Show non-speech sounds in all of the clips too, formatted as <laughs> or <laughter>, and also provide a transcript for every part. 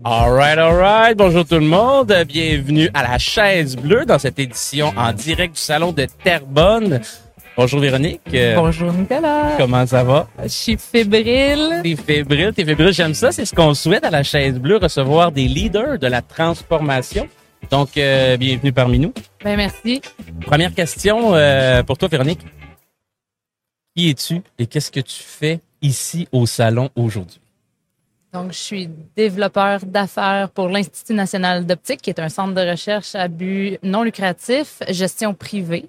All right, all right. Bonjour tout le monde. Bienvenue à la chaise bleue dans cette édition en direct du salon de Terrebonne. Bonjour Véronique. Bonjour Nicolas. Comment ça va? Je suis fébrile. T'es fébrile, t'es fébrile. J'aime ça. C'est ce qu'on souhaite à la chaise bleue, recevoir des leaders de la transformation. Donc, euh, bienvenue parmi nous. Ben merci. Première question euh, pour toi, Véronique. Qui es-tu et qu'est-ce que tu fais ici au salon aujourd'hui? Donc, je suis développeur d'affaires pour l'Institut national d'optique, qui est un centre de recherche à but non lucratif, gestion privée.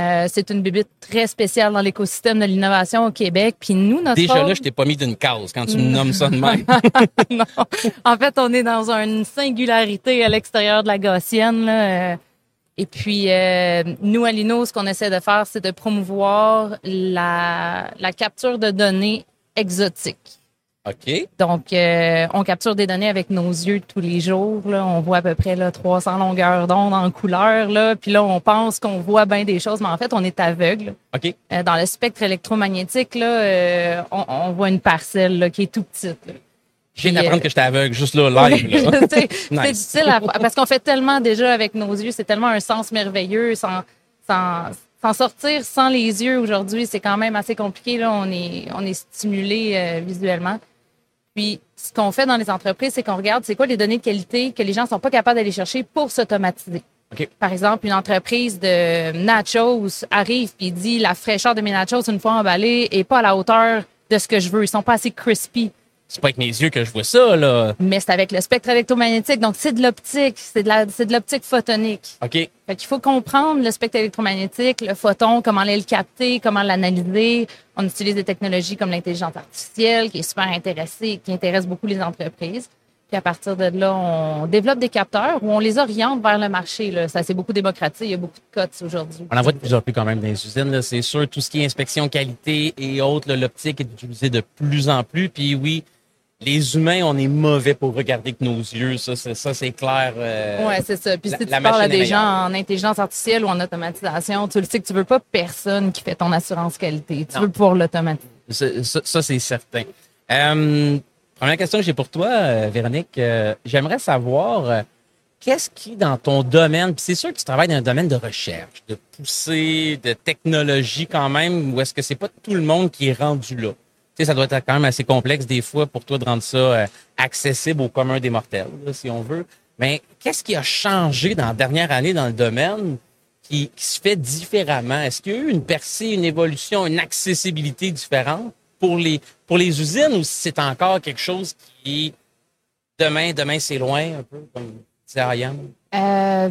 Euh, c'est une bibite très spéciale dans l'écosystème de l'innovation au Québec. Puis nous, notre Déjà rôle- là, je t'ai pas mis d'une case quand tu me nommes ça de même. <laughs> non. En fait, on est dans une singularité à l'extérieur de la gaussienne. Là. euh, Et puis, euh, nous, à Lino, ce qu'on essaie de faire, c'est de promouvoir la, la capture de données exotiques. OK. Donc, euh, on capture des données avec nos yeux tous les jours. Là. On voit à peu près là, 300 longueurs d'onde en couleur. Là. Puis là, on pense qu'on voit bien des choses, mais en fait, on est aveugle. OK. Euh, dans le spectre électromagnétique, là, euh, on, on voit une parcelle là, qui est tout petite. là. Je viens d'apprendre euh, que j'étais aveugle juste là, live. <laughs> C'est <laughs> Nice. difficile à- parce qu'on fait tellement déjà avec nos yeux, c'est tellement un sens merveilleux. Sans, sans, sans sortir sans les yeux aujourd'hui, c'est quand même assez compliqué. Là. On, est, on est stimulé euh, visuellement. Puis, ce qu'on fait dans les entreprises, c'est qu'on regarde c'est quoi les données de qualité que les gens sont pas capables d'aller chercher pour s'automatiser. Par exemple, une entreprise de nachos arrive et dit la fraîcheur de mes nachos une fois emballés est pas à la hauteur de ce que je veux. Ils sont pas assez crispy C'est pas avec mes yeux que je vois ça, là. mais c'est avec le spectre électromagnétique. Donc, c'est de l'optique. C'est de c'est l'optique photonique. OK. Fait qu'il faut comprendre le spectre électromagnétique, le photon, comment aller le capter, comment l'analyser. On utilise des technologies comme l'intelligence artificielle, qui est super intéressée, qui intéresse beaucoup les entreprises. Puis à partir de là, on développe des capteurs où on les oriente vers le marché. Là. Ça s'est beaucoup démocratisé. Il y a beaucoup de cotes aujourd'hui. On en voit de plus en plus quand même dans les usines, c'est sûr. Tout ce qui est inspection qualité et autres, l'optique est utilisée de plus en plus. Puis oui, les humains, on est mauvais pour regarder que nos yeux. Ça, c'est, ça, c'est clair. euh, Ouais, c'est ça. Puis si la tu parles à des gens en intelligence artificielle ou en automatisation, tu le sais que tu veux pas personne qui fait ton assurance qualité. Tu Non. veux pouvoir l'automatiser. Ça, c'est certain. Euh, première question que j'ai pour toi, euh, Véronique. J'aimerais savoir qu'est-ce qui, dans ton domaine, puis c'est sûr que tu travailles dans un domaine de recherche, de poussée, de technologie quand même, ou est-ce que c'est pas tout le monde qui est rendu là? Ça doit être quand même assez complexe des fois pour toi de rendre ça euh, accessible au commun des mortels, si on veut. Mais qu'est-ce qui a changé dans la dernière année dans le domaine qui, se fait différemment? Est-ce qu'il y a eu une percée, une évolution, une accessibilité différente pour les, pour les usines ou c'est encore quelque chose qui demain, demain c'est loin un peu, comme disait Ryan? Euh,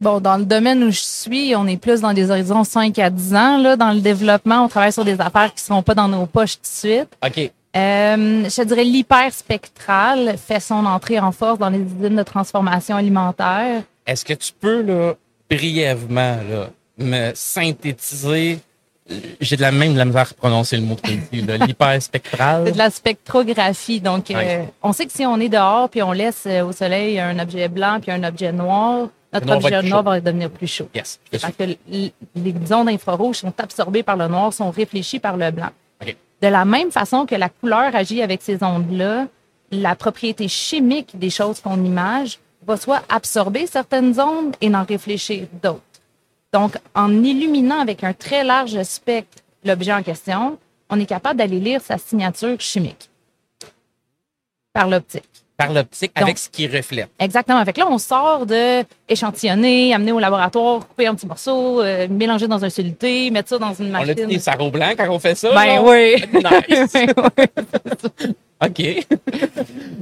bon, dans le domaine où je suis, on est plus dans des horizons 5 à 10 ans. Là, dans le développement, on travaille sur des affaires qui ne seront pas dans nos poches tout de suite. OK. Euh, je dirais l'hyperspectral fait son entrée en force dans les usines de transformation alimentaire. Est-ce que tu peux, là, brièvement, là, me synthétiser? J'ai de la même de la misère à prononcer le mot que tu dis, là, <laughs> l'hyperspectral? C'est de la spectrographie. Donc, euh, on sait que si on est dehors puis on laisse euh, au soleil un objet blanc puis un objet noir, notre objet noir va devenir plus chaud. Yes. Parce que les ondes infrarouges sont absorbées par le noir, sont réfléchies par le blanc. OK. De la même façon que la couleur agit avec ces ondes-là, la propriété chimique des choses qu'on image va soit absorber certaines ondes et n'en réfléchir d'autres. Donc, en illuminant avec un très large spectre l'objet en question, on est capable d'aller lire sa signature chimique par l'optique. Par l'optique, avec ce qui reflète. Exactement. Fait que là, on sort de échantillonner, amener au laboratoire, couper un petit morceau, euh, mélanger dans un soluté, mettre ça dans une On a machine. des sarraux blancs quand on fait ça? Ben oui. <laughs> Nice. <laughs> Ben oui. OK.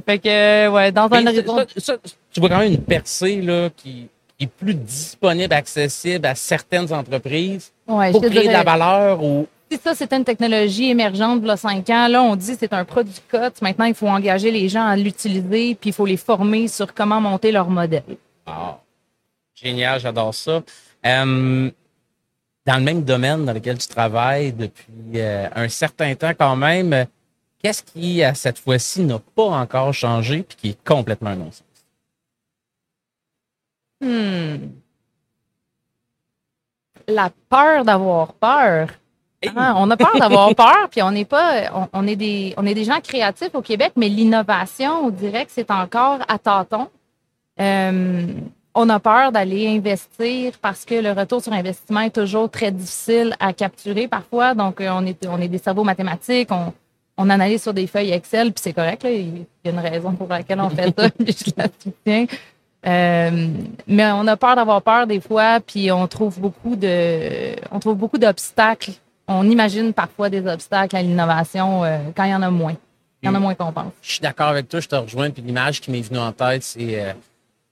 Fait que, euh, ouais, dans un horizon. ça- ça- tu vois quand même une percée là, qui est plus disponible, accessible à certaines entreprises Ouais, pour créer de la valeur ou si ça, c'était une technologie émergente de 5 ans, là, on dit c'est un produit cote. Maintenant, il faut engager les gens à l'utiliser, puis il faut les former sur comment monter leur modèle. Ah, génial, j'adore ça. Euh, dans le même domaine dans lequel tu travailles depuis euh, un certain temps quand même, qu'est-ce qui, à cette fois-ci, n'a pas encore changé puis qui est complètement un non-sens? Hmm. La peur d'avoir peur. Ah, on a peur d'avoir peur, puis on n'est pas, on, on, est des, on est des gens créatifs au Québec, mais l'innovation, on dirait que c'est encore à tâtons. Euh, on a peur d'aller investir parce que le retour sur investissement est toujours très difficile à capturer parfois. Donc, euh, on est, on est des cerveaux mathématiques, on, on analyse sur des feuilles Excel, puis c'est correct. Là, il y a une raison pour laquelle on fait ça, <laughs> puis je la soutiens. Euh, mais on a peur d'avoir peur des fois, puis on trouve beaucoup de, on trouve beaucoup d'obstacles. On imagine parfois des obstacles à l'innovation euh, quand il y en a moins. Il y en a moins qu'on pense. Je suis d'accord avec toi, je te rejoins. Puis l'image qui m'est venue en tête, c'est euh,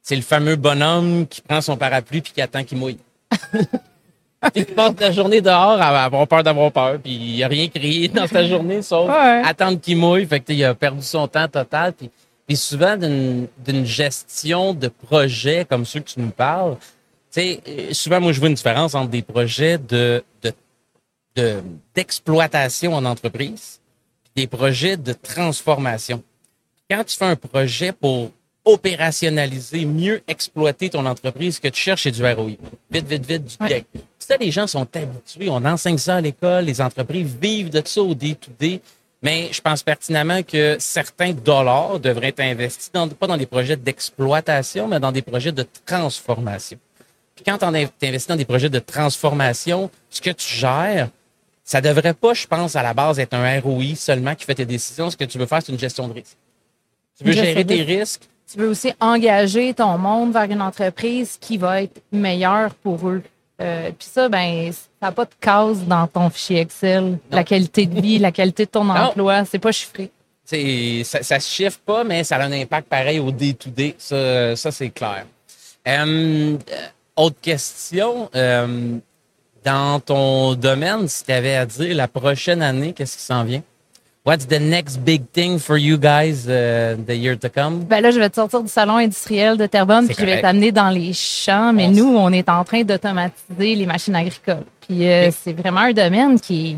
c'est le fameux bonhomme qui prend son parapluie puis qui attend qu'il mouille. <laughs> il passe la journée dehors à avoir peur d'avoir peur, puis il n'a rien crié dans sa journée sauf <laughs> Ouais. attendre qu'il mouille. Fait que il a perdu son temps total. Puis, puis souvent d'une gestion de projets comme ceux que tu nous parles, tu sais, euh, souvent moi je vois une différence entre des projets de de de- d'exploitation en entreprise des projets de transformation. Quand tu fais un projet pour opérationnaliser, mieux exploiter ton entreprise, ce que tu cherches, c'est du ROI. Vite, vite, vite, du Ouais. Puis Ça, les gens sont habitués. On enseigne ça à l'école. Les entreprises vivent de ça au day-to-day. Mais je pense pertinemment que certains dollars devraient être investis, dans, pas dans des projets d'exploitation, mais dans des projets de transformation. Puis quand tu investis dans des projets de transformation, ce que tu gères, ça devrait pas, je pense, à la base être un ROI seulement qui fait tes décisions. Ce que tu veux faire, c'est une gestion de risque. Tu veux gérer tes risque. risques. Tu veux aussi engager ton monde vers une entreprise qui va être meilleure pour eux. Euh, Puis ça, ben, ça n'a pas de case dans ton fichier Excel. La qualité de vie, la qualité de ton <laughs> emploi, c'est pas chiffré. Ça, ça se chiffre pas, mais ça a un impact pareil au day-to-day. Ça, ça c'est clair. Euh, autre question. euh, dans ton domaine, si tu avais à dire la prochaine année, qu'est-ce qui s'en vient? What's the next big thing for you guys uh, the year to come? Ben là, je vais te sortir du salon industriel de Terrebonne, puis je vais t'amener dans les champs. Mais On nous, on est en train d'automatiser les machines agricoles. Puis euh, c'est vraiment un domaine qui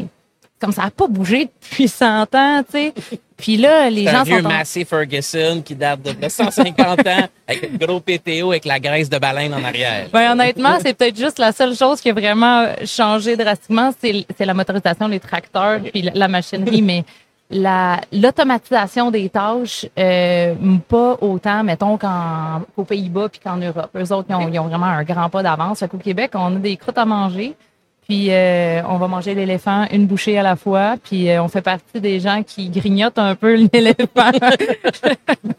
comme ça n'a pas bougé depuis 100 ans, tu sais. Puis là, les gens un vieux sont Massey Ferguson qui date de 150 ans avec un gros PTO avec la graisse de baleine en arrière. Ben, honnêtement, c'est peut-être juste la seule chose qui a vraiment changé drastiquement, c'est la motorisation, les tracteurs, puis la, la machinerie, mais la l'automatisation des tâches, euh, pas autant, mettons, qu'en- qu'aux Pays-Bas puis qu'en Europe. Eux autres, ils ont, ils ont vraiment un grand pas d'avance. Fait qu'au Québec, on a des croûtes à manger. Puis euh, on va manger l'éléphant une bouchée à la fois. Puis euh, on fait partie des gens qui grignotent un peu <laughs> l'éléphant.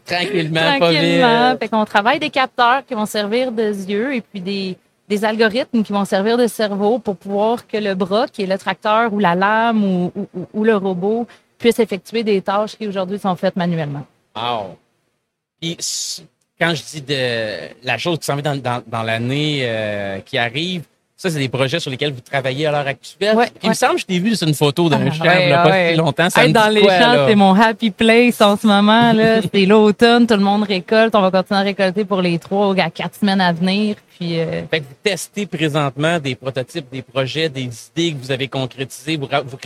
Tranquillement, pas Tranquillement. vite. Fait qu'on travaille des capteurs qui vont servir de yeux et puis des, des algorithmes qui vont servir de cerveau pour pouvoir que le bras, qui est le tracteur ou la lame ou, ou- ou- ou le robot, puisse effectuer des tâches qui aujourd'hui sont faites manuellement. Wow. Puis, quand je dis de la chose qui s'en vient dans, dans, dans l'année euh, qui arrive, ça, c'est des projets sur lesquels vous travaillez à l'heure actuelle. Ouais, il me semble que je t'ai vu sur une photo d'un Ah, chef, ouais, là, pas depuis longtemps. Ça Être me dans dit les quoi, champs, c'est mon happy place en ce moment. là. <laughs> C'est l'automne, tout le monde récolte. On va continuer à récolter pour les trois à quatre semaines à venir. Puis euh, Fait que vous testez présentement des prototypes, des projets, des idées que vous avez concrétisées. Vous, ra- vous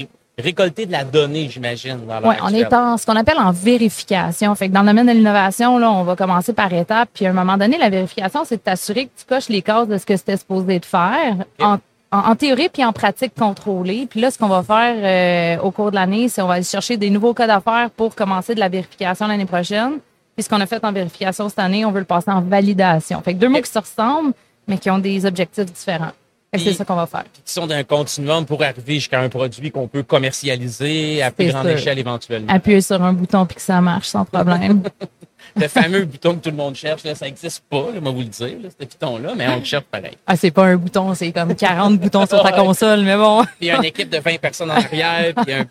ré- récoltez de la donnée, j'imagine, Ouais, on est en ce qu'on appelle en vérification. Fait que dans le domaine de l'innovation, là, on va commencer par étapes. Puis à un moment donné, la vérification, c'est de t'assurer que tu coches les cases de ce que c'était supposé de faire. En, en- en théorie puis en pratique contrôlée. Puis là, ce qu'on va faire euh, au cours de l'année, c'est on va aller chercher des nouveaux cas d'affaires pour commencer de la vérification l'année prochaine. Puis ce qu'on a fait en vérification cette année, on veut le passer en validation. Fait que deux mots qui se ressemblent, mais qui ont des objectifs différents. Que c'est ça qu'on va faire. Qui sont d'un continuum pour arriver jusqu'à un produit qu'on peut commercialiser à plus grande sûr. échelle éventuellement. Appuyer sur un bouton puis que ça marche sans problème. <laughs> Le fameux bouton que tout le monde cherche, là, ça n'existe pas, là, moi vous le dire, là, ce piton-là, mais on le cherche pareil. Ah, c'est pas un bouton, c'est comme 40 boutons sur ta console, mais bon, Puis il y a une équipe de 20 personnes en arrière, puis un...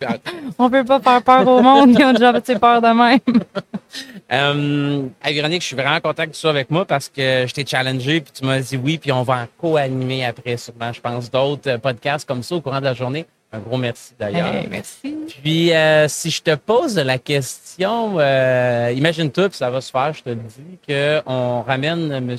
on peut pas faire peur au monde, ils ont déjà fait peur de même. Euh, Véronique, je suis vraiment content que tu sois avec moi parce que je t'ai challengé, puis tu m'as dit oui, puis on va en co-animer après, sûrement, je pense, d'autres podcasts comme ça au courant de la journée. Un gros merci d'ailleurs. Hey, merci. Puis, euh, si je te pose la question, euh, imagine-toi, puis ça va se faire, je te dis, qu'on ramène M.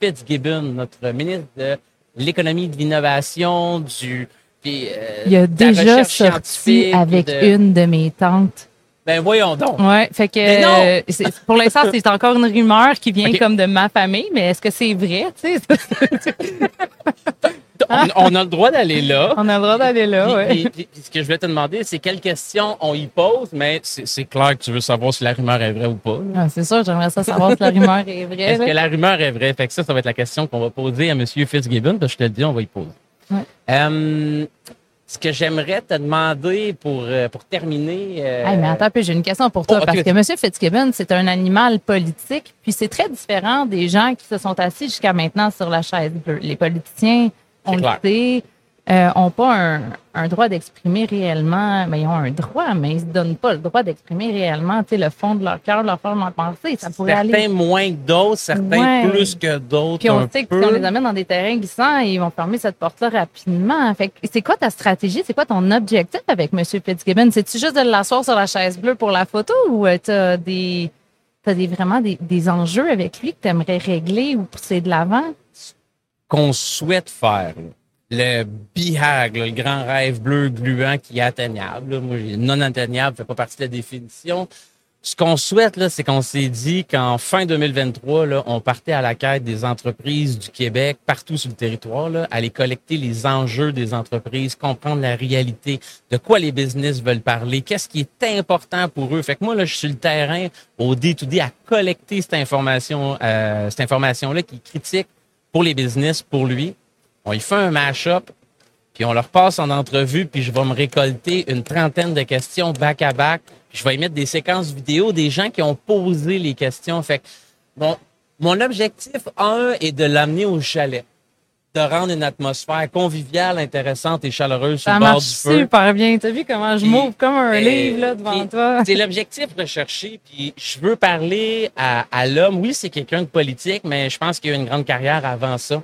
Fitzgibbon, notre ministre de l'économie, de l'innovation, du... Puis, euh, Il a déjà sorti avec de- une de mes tantes. Ben voyons donc. Ouais, fait que euh, pour l'instant, c'est encore une rumeur qui vient <laughs> comme de ma famille, mais est-ce que c'est vrai, tu sais? <laughs> on, a le droit d'aller là. On a le droit d'aller là, oui. ce que je voulais te demander, c'est quelles questions on y pose, mais c'est clair que tu veux savoir si la rumeur est vraie ou pas. Ah, c'est sûr, j'aimerais ça savoir si la rumeur est vraie. Est-ce que la rumeur est vraie? Fait que ça, ça va être la question qu'on va poser à M. Fitzgibbon, parce que je te le dis, on va y poser. Ouais. Euh, ce que j'aimerais te demander pour, euh, pour terminer. Euh... mais attends peu, j'ai une question pour toi. Oh, parce que M. Fitzgibbon, c'est un animal politique, puis c'est très différent des gens qui se sont assis jusqu'à maintenant sur la chaise bleue. Les politiciens, on le sait, euh, pas un, droit d'exprimer réellement, mais ils ont un droit, mais ils ne se donnent pas le droit d'exprimer réellement le fond de leur cœur, leur forme de pensée. Ça pourrait certains moins que d'autres, certains plus que d'autres. Puis on sait que si on les amène dans des terrains glissants, ils vont fermer cette porte-là rapidement. Fait c'est quoi ta stratégie? C'est quoi ton objectif avec M. Fitzgibbon? C'est-tu juste de l'asseoir sur la chaise bleue pour la photo ou euh, tu as des, des, vraiment des, des enjeux avec lui que tu aimerais régler ou pousser de l'avant? Qu'on souhaite faire le BIHAG, le grand rêve bleu gluant qui est atteignable. Moi, non atteignable fait pas partie de la définition. Ce qu'on souhaite, là, c'est qu'on s'est dit qu'en fin 2023, là, on partait à la quête des entreprises du Québec partout sur le territoire, là, aller collecter les enjeux des entreprises, comprendre la réalité, de quoi les business veulent parler, qu'est-ce qui est important pour eux. Fait que moi, là, je suis le terrain au D2D à collecter cette information, euh, cette information-là qui est critique pour les business, pour lui, on y fait un mash-up, puis on leur passe en entrevue, puis je vais me récolter une trentaine de questions back-à-back. je vais y mettre des séquences vidéo des gens qui ont posé les questions. Fait que, bon, mon objectif, un, est de l'amener au chalet de rendre une atmosphère conviviale, intéressante et chaleureuse sur le bord du feu. super bien. T'as vu comment je m'ouvre comme un livre là, devant toi? <laughs> C'est l'objectif recherché. Puis je veux parler à, à l'homme. Oui, c'est quelqu'un de politique, mais je pense qu'il a une grande carrière avant ça.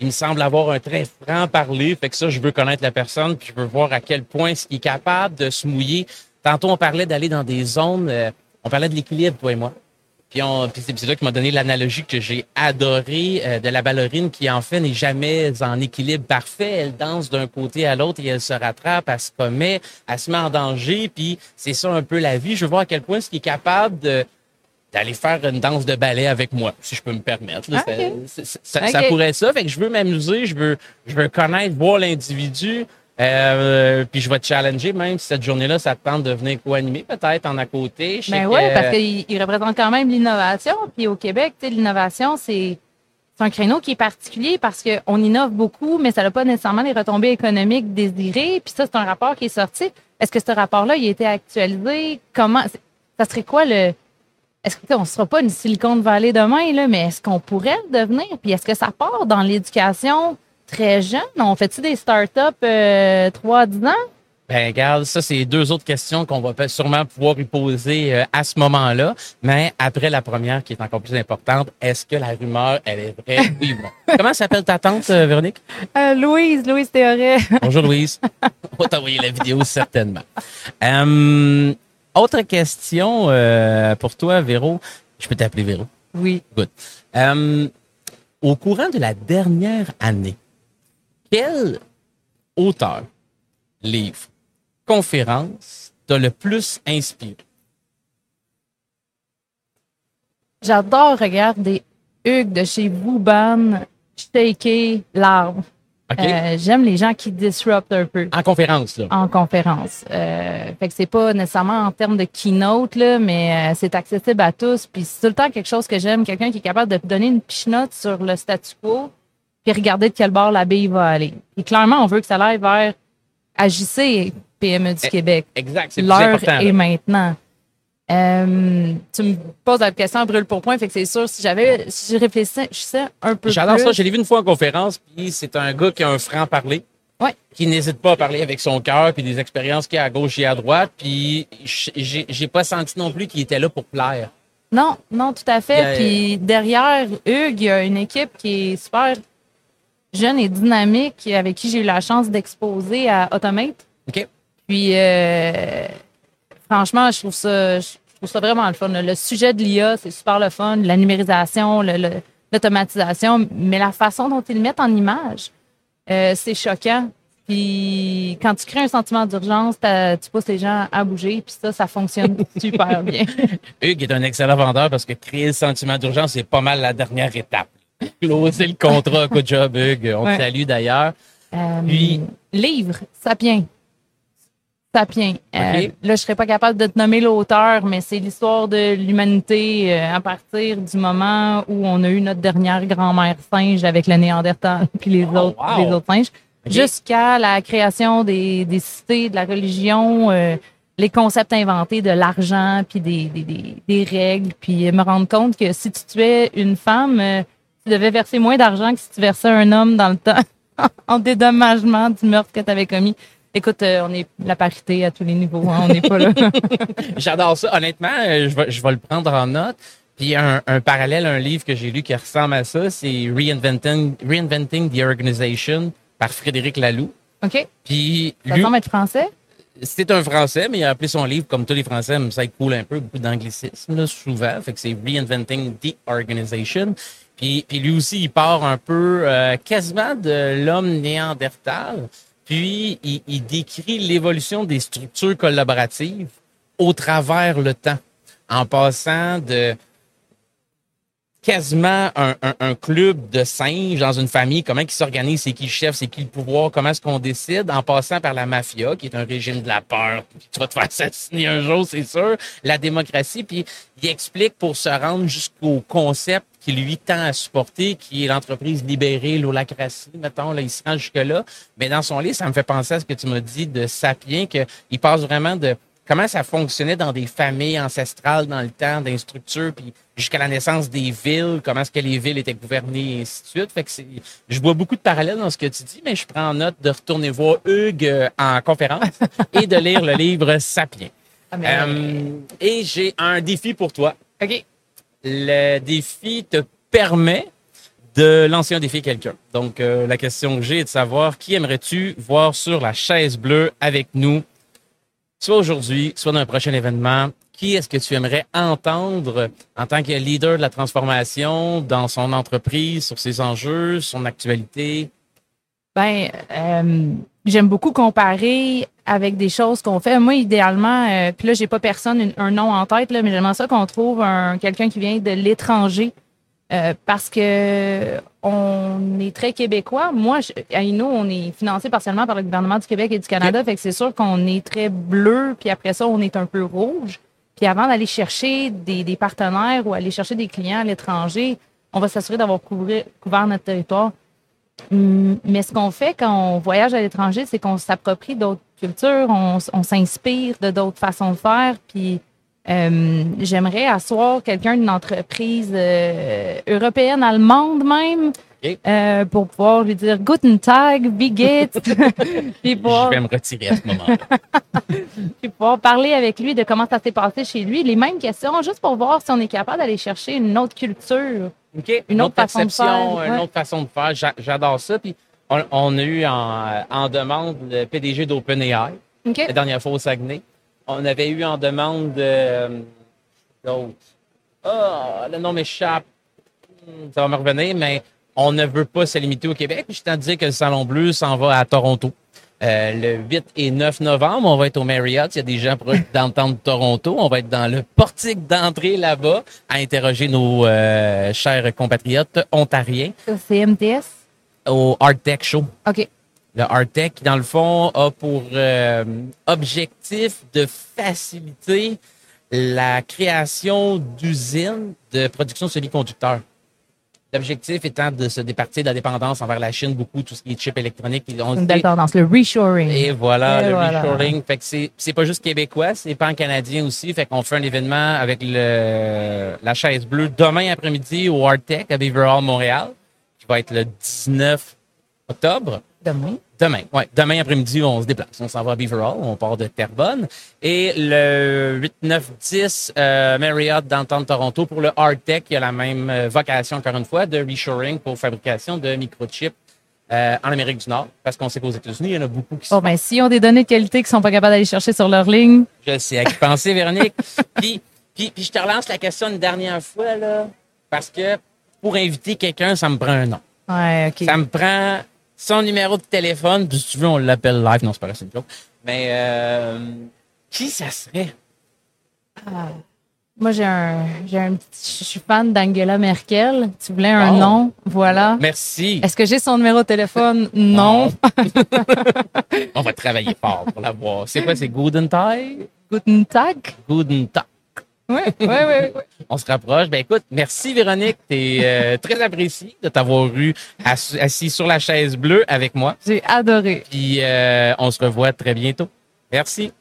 Il me semble avoir un très franc parler, fait que ça, je veux connaître la personne, puis je veux voir à quel point il est capable de se mouiller. Tantôt, on parlait d'aller dans des zones, euh, on parlait de l'équilibre, toi et moi. Puis, on, puis c'est là qui m'a donné l'analogie que j'ai adorée euh, de la ballerine qui, en fait, n'est jamais en équilibre parfait. Elle danse d'un côté à l'autre et elle se rattrape, elle se commet, elle se met en danger. Puis c'est ça un peu la vie. Je veux voir à quel point ce qui est capable de d'aller faire une danse de ballet avec moi, si je peux me permettre. Ça, pourrait être ça. Fait que je veux m'amuser, je veux, je veux connaître, voir l'individu. Euh, puis je vais te challenger même si cette journée-là, ça te tente de venir co-animer peut-être en à côté. Ben oui, parce qu'il représente quand même l'innovation. Puis au Québec, l'innovation, c'est un créneau qui est particulier parce qu'on innove beaucoup, mais ça n'a pas nécessairement les retombées économiques désirées. Puis ça, c'est un rapport qui est sorti. Est-ce que ce rapport-là, il a été actualisé? Comment? Ça serait quoi le, est-ce qu'on ne sera pas une Silicon Valley demain, là, mais est-ce qu'on pourrait le devenir? Puis est-ce que ça part dans l'éducation? Très jeune? On fait-tu des startups euh, 3 à 10 ans? Ben, regarde, ça, c'est deux autres questions qu'on va sûrement pouvoir y poser euh, à ce moment-là. Mais après la première, qui est encore plus importante, est-ce que la rumeur, elle est vraie? <laughs> Oui Comment s'appelle ta tante, euh, Véronique? Euh, Louise, Louise Théoret. <laughs> Bonjour, Louise. On va t'envoyer la vidéo, certainement. Autre question pour toi, Véro. Je peux t'appeler Véro? Oui. Good. Au courant de la dernière année, quel auteur, livre, conférence t'a le plus inspiré? J'adore regarder Hugues de chez Bouban shaker l'arbre. Euh, j'aime les gens qui disruptent un peu. En conférence, là. En conférence. Euh, fait que c'est pas nécessairement en termes de keynote, là, mais euh, c'est accessible à tous. Puis c'est tout le temps quelque chose que j'aime, quelqu'un qui est capable de donner une pichenote sur le statu quo, puis regarder de quel bord la bille va aller. Et clairement, on veut que ça aille vers agissez PME du eh, Québec. Exact, c'est L'heure est maintenant. Euh, tu me poses la question à brûle pour point, fait que c'est sûr, si j'avais, si je réfléchissais, je sais un peu J'adore ça. Je l'ai vu une fois en conférence, puis c'est un gars qui a un franc-parler. Ouais. Qui n'hésite pas à parler avec son cœur, puis des expériences qu'il a à gauche et à droite, puis j'ai pas senti non plus qu'il était là pour plaire. Non, non, tout à fait. Puis derrière Hugues, il y a une équipe qui est super jeune et dynamique, avec qui j'ai eu la chance d'exposer à Automate. OK. Puis, euh, franchement, je trouve ça, trouve ça vraiment le fun. Le sujet de l'IA, c'est super le fun. La numérisation, l'automatisation, mais la façon dont ils le mettent en image, euh, c'est choquant. Puis quand tu crées un sentiment d'urgence, tu pousses les gens à bouger, puis ça, ça fonctionne <laughs> super bien. Hugues est un excellent vendeur parce que créer le sentiment d'urgence, c'est pas mal la dernière étape. Closer le contrat, good job, Hugues. On te salue d'ailleurs. Euh, Puis- Livre, Sapiens. Sapiens. Euh, Ok. là, je serais pas capable de te nommer l'auteur, mais c'est l'histoire de l'humanité euh, à partir du moment où on a eu notre dernière grand-mère singe avec le Néandertal <laughs> puis les, Oh, autres, wow. les autres singes, jusqu'à la création des, des cités, de la religion, euh, les concepts inventés de l'argent puis des, des, des, des règles, puis me rendre compte que si tu tuais une femme, euh, tu devais verser moins d'argent que si tu versais un homme dans le temps <laughs> en dédommagement du meurtre que tu avais commis. Écoute, euh, on est la parité à tous les niveaux, hein, on n'est pas là. <laughs> J'adore ça. Honnêtement, euh, je vais, je vais le prendre en note. Puis un, un parallèle, un livre que j'ai lu qui ressemble à ça, c'est Reinventing, Reinventing the Organization par Frédéric Laloux. OK? Puis Ça lui, semble être français? C'est un Français, mais il a appelé son livre, comme tous les Français, mais ça coule un peu, beaucoup d'anglicisme, souvent. Fait que c'est Reinventing the Organization. Puis, puis lui aussi, il part un peu euh, quasiment de l'homme néandertal. Puis, il, il décrit l'évolution des structures collaboratives au travers le temps, en passant de quasiment un, un, un club de singes dans une famille, comment ils s'organisent, c'est qui le chef, c'est qui le pouvoir, comment est-ce qu'on décide, en passant par la mafia, qui est un régime de la peur, tu vas te faire <laughs> assassiner un jour, c'est sûr, la démocratie, puis il explique pour se rendre jusqu'au concept qui lui tend à supporter, qui est l'entreprise libérée, l'holacratie, mettons, là, il se rend jusque-là. Mais dans son livre, ça me fait penser à ce que tu m'as dit de Sapiens, qu'il passe vraiment de comment ça fonctionnait dans des familles ancestrales dans le temps, dans les structures, puis jusqu'à la naissance des villes, comment est-ce que les villes étaient gouvernées, et ainsi de suite. Fait que je vois beaucoup de parallèles dans ce que tu dis, mais je prends en note de retourner voir Hugues euh, en conférence <laughs> et de lire le livre Sapiens. Ah, mais- Euh, et j'ai un défi pour toi. OK. Le défi te permet de lancer un défi à quelqu'un. Donc, euh, la question que j'ai est de savoir qui aimerais-tu voir sur la chaise bleue avec nous, soit aujourd'hui, soit dans un prochain événement. Qui est-ce que tu aimerais entendre en tant que leader de la transformation dans son entreprise, sur ses enjeux, son actualité? Ben, euh, j'aime beaucoup comparer avec des choses qu'on fait. Moi, idéalement, euh, puis là, j'ai pas personne un nom en tête, là, mais j'aimerais ça qu'on trouve un quelqu'un qui vient de l'étranger. euh, parce que on est très québécois. Moi, je- à Inno, on est financé partiellement par le gouvernement du Québec et du Canada, fait que c'est sûr qu'on est très bleu, puis après ça, on est un peu rouge. Puis avant d'aller chercher des, des partenaires ou aller chercher des clients à l'étranger, on va s'assurer d'avoir couvert notre territoire. Mais ce qu'on fait quand on voyage à l'étranger, c'est qu'on s'approprie d'autres cultures, on, on s'inspire de d'autres façons de faire. Puis euh, j'aimerais asseoir quelqu'un d'une entreprise euh, européenne, allemande même, euh, pour pouvoir lui dire Guten Tag, wie geht's? <laughs> puis, pouvoir, Je vais me retirer à ce moment-là. <laughs> puis pouvoir parler avec lui de comment ça s'est passé chez lui. Les mêmes questions, juste pour voir si on est capable d'aller chercher une autre culture. Une autre façon de perception, faire, une autre façon de faire. J'a- J'adore ça. Puis on, on a eu en, en demande le PDG d'OpenAI, la dernière fois au Saguenay. On avait eu en demande euh, d'autres. Ah, le nom m'échappe. Hmm, Ça va me revenir, mais on ne veut pas se limiter au Québec. Je à dire que le Salon Bleu s'en va à Toronto. Euh, le 8 et 9 novembre, on va être au Marriott. Il y a des gens proches d'entendre Toronto. On va être dans le portique d'entrée là-bas à interroger nos euh, chers compatriotes ontariens C'est MTS? au Art Tech Show. OK. Le Art Tech, qui, dans le fond, a pour euh, objectif de faciliter la création d'usines de production de semi-conducteurs. L'objectif étant de se départir de la dépendance envers la Chine, beaucoup, tout ce qui est chip électronique. Une tendance, le reshoring. et voilà, Et le voilà. reshoring. Fait que c'est, c'est pas juste québécois, c'est pan canadien aussi. Fait qu'on fait un événement avec le, la chaise bleue demain après-midi au Art Tech à Beaver Hall, Montréal, qui va être le 19 octobre. Demain. Demain, ouais. Demain après-midi, on se déplace. On s'en va à Beaver Hall, on part de Terrebonne. Et le 8, 9, 10, euh, Marriott Downtown Toronto pour le Hard Tech, qui a la même euh, vocation, encore une fois, de reshoring pour fabrication de microchips euh, en Amérique du Nord. Parce qu'on sait qu'aux États-Unis, il y en a beaucoup qui sont Bon, ben, s'ils ont des données de qualité qu'ils sont pas capables d'aller chercher sur leur ligne, Je sais à qui penser, Véronique? <laughs> puis, puis, puis je te relance la question une dernière fois, là, parce que pour inviter quelqu'un, ça me prend un nom. ouais, OK. Ça me prend son numéro de téléphone, puis si tu veux, on l'appelle live. Non, c'est pas vrai, c'est une joke. Mais euh, qui ça serait? Moi, j'ai un, j'ai un petit, je suis fan d'Angela Merkel. Tu voulais un Oh. nom? Voilà. Merci. Est-ce que j'ai son numéro de téléphone? Non. <laughs> On va travailler fort pour l'avoir. C'est quoi? C'est Guten Tag? Guten Tag? Guten Tag. Oui, oui, oui. oui. On se rapproche. Ben écoute, merci Véronique. T'es euh, très apprécié de t'avoir eu assis, assis sur la chaise bleue avec moi. J'ai adoré. Puis euh, on se revoit très bientôt. Merci.